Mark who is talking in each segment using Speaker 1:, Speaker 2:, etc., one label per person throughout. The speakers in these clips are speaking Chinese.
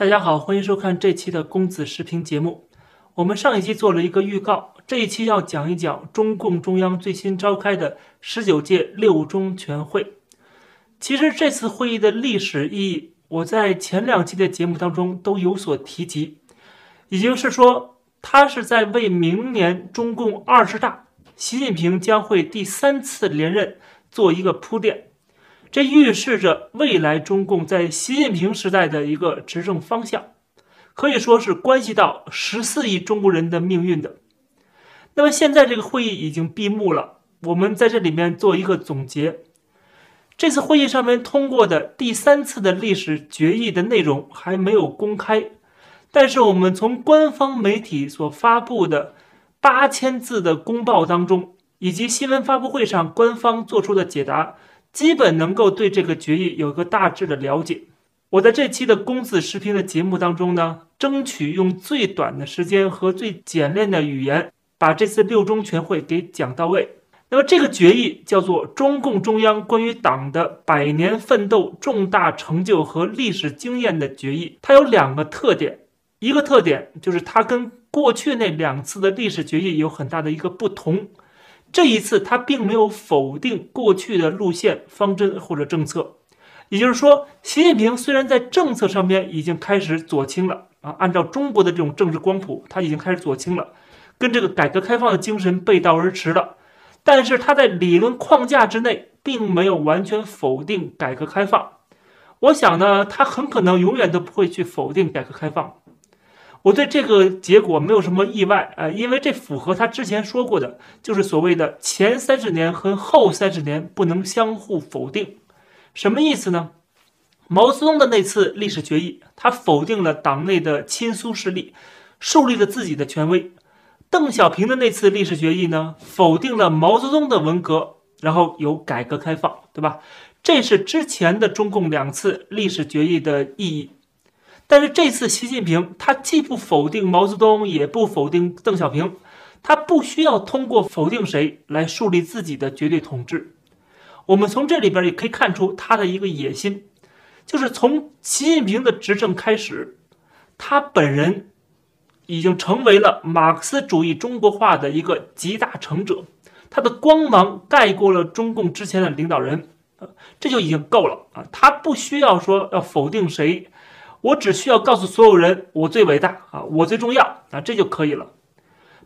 Speaker 1: 大家好，欢迎收看这期的公子视频节目。我们上一期做了一个预告，这一期要讲一讲中共中央最新召开的十九届六中全会。其实这次会议的历史意义，我在前两期的节目当中都有所提及，也就是说，它是在为明年中共二十大，习近平将会第三次连任做一个铺垫。这预示着未来中共在习近平时代的一个执政方向，可以说是关系到十四亿中国人的命运的。那么现在这个会议已经闭幕了，我们在这里面做一个总结。这次会议上面通过的第三次的历史决议的内容还没有公开，但是我们从官方媒体所发布的八千字的公报当中，以及新闻发布会上官方做出的解答。基本能够对这个决议有一个大致的了解。我在这期的公子视频的节目当中呢，争取用最短的时间和最简练的语言，把这次六中全会给讲到位。那么这个决议叫做《中共中央关于党的百年奋斗重大成就和历史经验的决议》，它有两个特点，一个特点就是它跟过去那两次的历史决议有很大的一个不同。这一次，他并没有否定过去的路线方针或者政策，也就是说，习近平虽然在政策上面已经开始左倾了啊，按照中国的这种政治光谱，他已经开始左倾了，跟这个改革开放的精神背道而驰了，但是他在理论框架之内，并没有完全否定改革开放。我想呢，他很可能永远都不会去否定改革开放。我对这个结果没有什么意外啊，因为这符合他之前说过的，就是所谓的前三十年和后三十年不能相互否定。什么意思呢？毛泽东的那次历史决议，他否定了党内的亲苏势力，树立了自己的权威；邓小平的那次历史决议呢，否定了毛泽东的文革，然后有改革开放，对吧？这是之前的中共两次历史决议的意义。但是这次习近平他既不否定毛泽东，也不否定邓小平，他不需要通过否定谁来树立自己的绝对统治。我们从这里边也可以看出他的一个野心，就是从习近平的执政开始，他本人已经成为了马克思主义中国化的一个集大成者，他的光芒盖过了中共之前的领导人，这就已经够了啊！他不需要说要否定谁。我只需要告诉所有人，我最伟大啊，我最重要啊，这就可以了。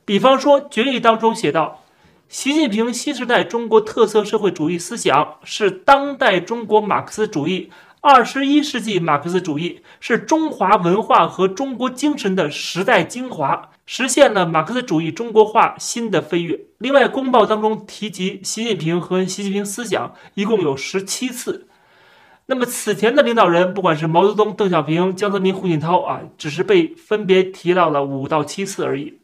Speaker 1: 比方说，决议当中写道：习近平新时代中国特色社会主义思想是当代中国马克思主义、二十一世纪马克思主义，是中华文化和中国精神的时代精华，实现了马克思主义中国化新的飞跃。另外，公报当中提及习近平和习近平思想一共有十七次。那么此前的领导人，不管是毛泽东、邓小平、江泽民、胡锦涛啊，只是被分别提到了五到七次而已。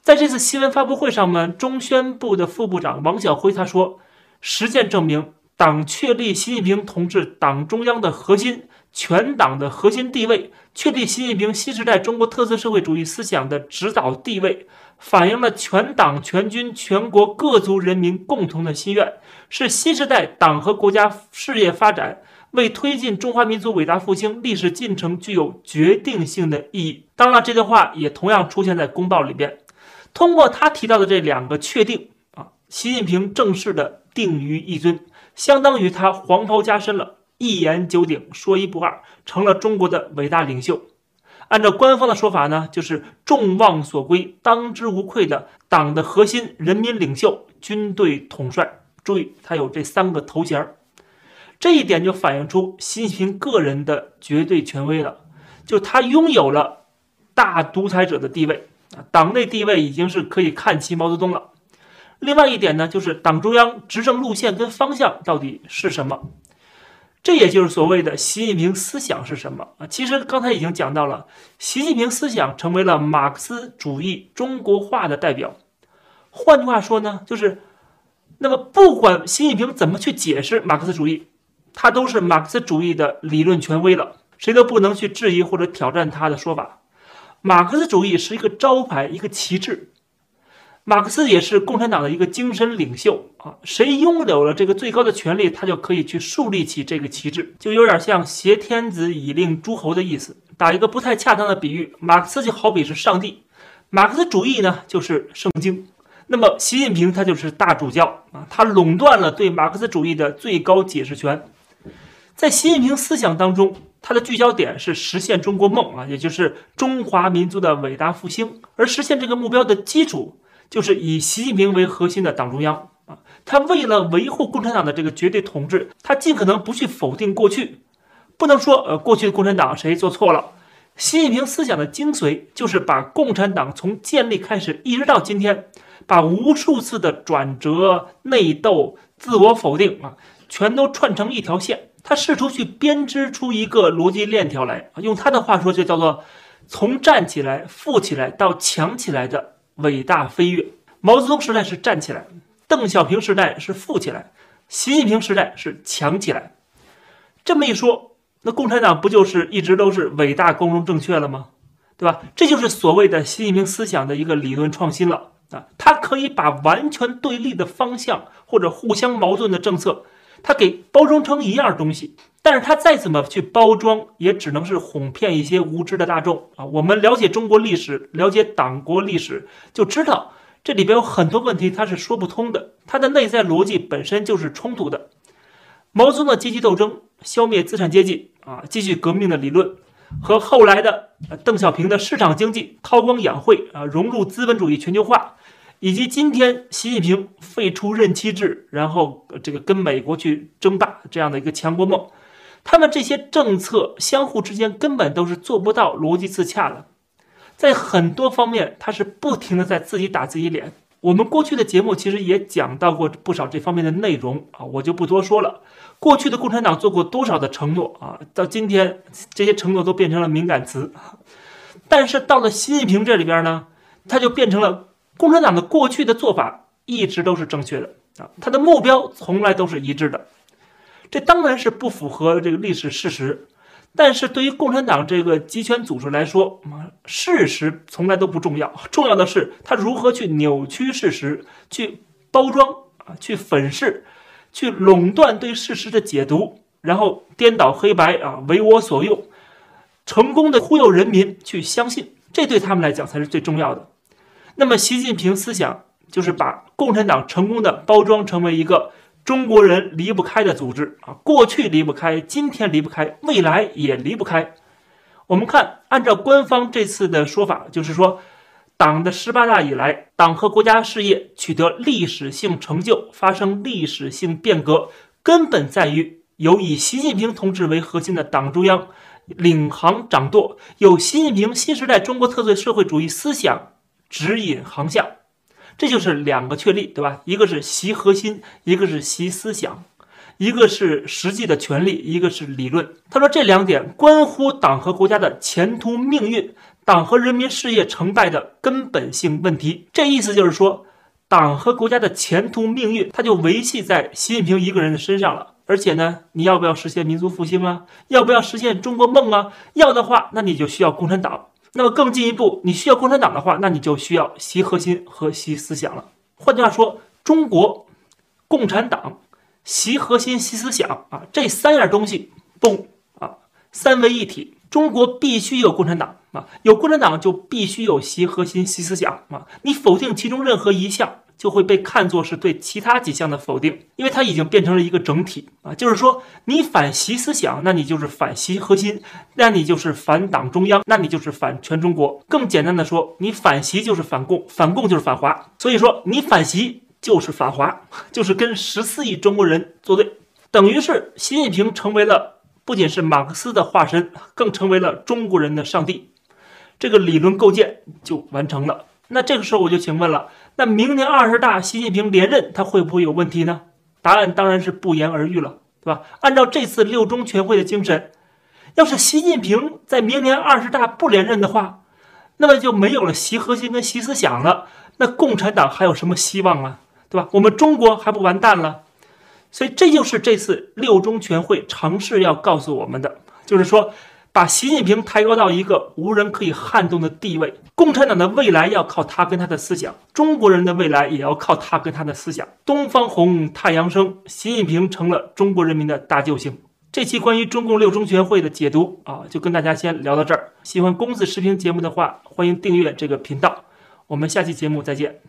Speaker 1: 在这次新闻发布会上呢，中宣部的副部长王晓辉他说：“实践证明，党确立习近平同志党中央的核心、全党的核心地位，确立习近平新时代中国特色社会主义思想的指导地位。”反映了全党全军全国各族人民共同的心愿，是新时代党和国家事业发展，为推进中华民族伟大复兴历史进程具有决定性的意义。当然，这段话也同样出现在公报里边。通过他提到的这两个确定啊，习近平正式的定于一尊，相当于他黄袍加身了，一言九鼎，说一不二，成了中国的伟大领袖。按照官方的说法呢，就是众望所归、当之无愧的党的核心人民领袖、军队统帅。注意，他有这三个头衔儿，这一点就反映出习近平个人的绝对权威了。就他拥有了大独裁者的地位啊，党内地位已经是可以看齐毛泽东了。另外一点呢，就是党中央执政路线跟方向到底是什么？这也就是所谓的习近平思想是什么啊？其实刚才已经讲到了，习近平思想成为了马克思主义中国化的代表。换句话说呢，就是那么不管习近平怎么去解释马克思主义，他都是马克思主义的理论权威了，谁都不能去质疑或者挑战他的说法。马克思主义是一个招牌，一个旗帜。马克思也是共产党的一个精神领袖啊，谁拥有了这个最高的权力，他就可以去树立起这个旗帜，就有点像挟天子以令诸侯的意思。打一个不太恰当的比喻，马克思就好比是上帝，马克思主义呢就是圣经，那么习近平他就是大主教啊，他垄断了对马克思主义的最高解释权。在习近平思想当中，他的聚焦点是实现中国梦啊，也就是中华民族的伟大复兴。而实现这个目标的基础，就是以习近平为核心的党中央啊。他为了维护共产党的这个绝对统治，他尽可能不去否定过去，不能说呃过去的共产党谁做错了。习近平思想的精髓就是把共产党从建立开始一直到今天，把无数次的转折、内斗、自我否定啊，全都串成一条线。他试图去编织出一个逻辑链条来，用他的话说，就叫做从站起来、富起来到强起来的伟大飞跃。毛泽东时代是站起来，邓小平时代是富起来，习近平时代是强起来。这么一说，那共产党不就是一直都是伟大、光荣、正确了吗？对吧？这就是所谓的习近平思想的一个理论创新了啊！他可以把完全对立的方向或者互相矛盾的政策。他给包装成一样东西，但是他再怎么去包装，也只能是哄骗一些无知的大众啊！我们了解中国历史，了解党国历史，就知道这里边有很多问题，它是说不通的，它的内在逻辑本身就是冲突的。毛泽东的阶级斗争、消灭资产阶级啊、继续革命的理论，和后来的邓小平的市场经济、韬光养晦啊、融入资本主义全球化。以及今天习近平废除任期制，然后这个跟美国去争霸这样的一个强国梦，他们这些政策相互之间根本都是做不到逻辑自洽的，在很多方面他是不停的在自己打自己脸。我们过去的节目其实也讲到过不少这方面的内容啊，我就不多说了。过去的共产党做过多少的承诺啊，到今天这些承诺都变成了敏感词，但是到了习近平这里边呢，他就变成了。共产党的过去的做法一直都是正确的啊，他的目标从来都是一致的，这当然是不符合这个历史事实。但是对于共产党这个集权组织来说，事实从来都不重要，重要的是他如何去扭曲事实，去包装啊，去粉饰，去垄断对事实的解读，然后颠倒黑白啊，为我所用，成功的忽悠人民去相信，这对他们来讲才是最重要的。那么，习近平思想就是把共产党成功的包装成为一个中国人离不开的组织啊，过去离不开，今天离不开，未来也离不开。我们看，按照官方这次的说法，就是说，党的十八大以来，党和国家事业取得历史性成就，发生历史性变革，根本在于有以习近平同志为核心的党中央领航掌舵，有习近平新时代中国特色社会主义思想。指引航向，这就是两个确立，对吧？一个是习核心，一个是习思想，一个是实际的权利，一个是理论。他说这两点关乎党和国家的前途命运，党和人民事业成败的根本性问题。这意思就是说，党和国家的前途命运，它就维系在习近平一个人的身上了。而且呢，你要不要实现民族复兴啊？要不要实现中国梦啊？要的话，那你就需要共产党。那么更进一步，你需要共产党的话，那你就需要习核心和习思想了。换句话说，中国共产党、习核心、习思想啊，这三样东西，嘣啊，三位一体。中国必须有共产党啊，有共产党就必须有习核心、习思想啊。你否定其中任何一项。就会被看作是对其他几项的否定，因为它已经变成了一个整体啊。就是说，你反习思想，那你就是反习核心，那你就是反党中央，那你就是反全中国。更简单的说，你反习就是反共，反共就是反华。所以说，你反习就是反华，就是跟十四亿中国人作对，等于是习近平成为了不仅是马克思的化身，更成为了中国人的上帝。这个理论构建就完成了。那这个时候我就请问了。那明年二十大，习近平连任，他会不会有问题呢？答案当然是不言而喻了，对吧？按照这次六中全会的精神，要是习近平在明年二十大不连任的话，那么就没有了习核心跟习思想了，那共产党还有什么希望啊？对吧？我们中国还不完蛋了？所以这就是这次六中全会尝试要告诉我们的，就是说。把习近平抬高到一个无人可以撼动的地位，共产党的未来要靠他跟他的思想，中国人的未来也要靠他跟他的思想。东方红，太阳升，习近平成了中国人民的大救星。这期关于中共六中全会的解读啊，就跟大家先聊到这儿。喜欢公子视频节目的话，欢迎订阅这个频道。我们下期节目再见。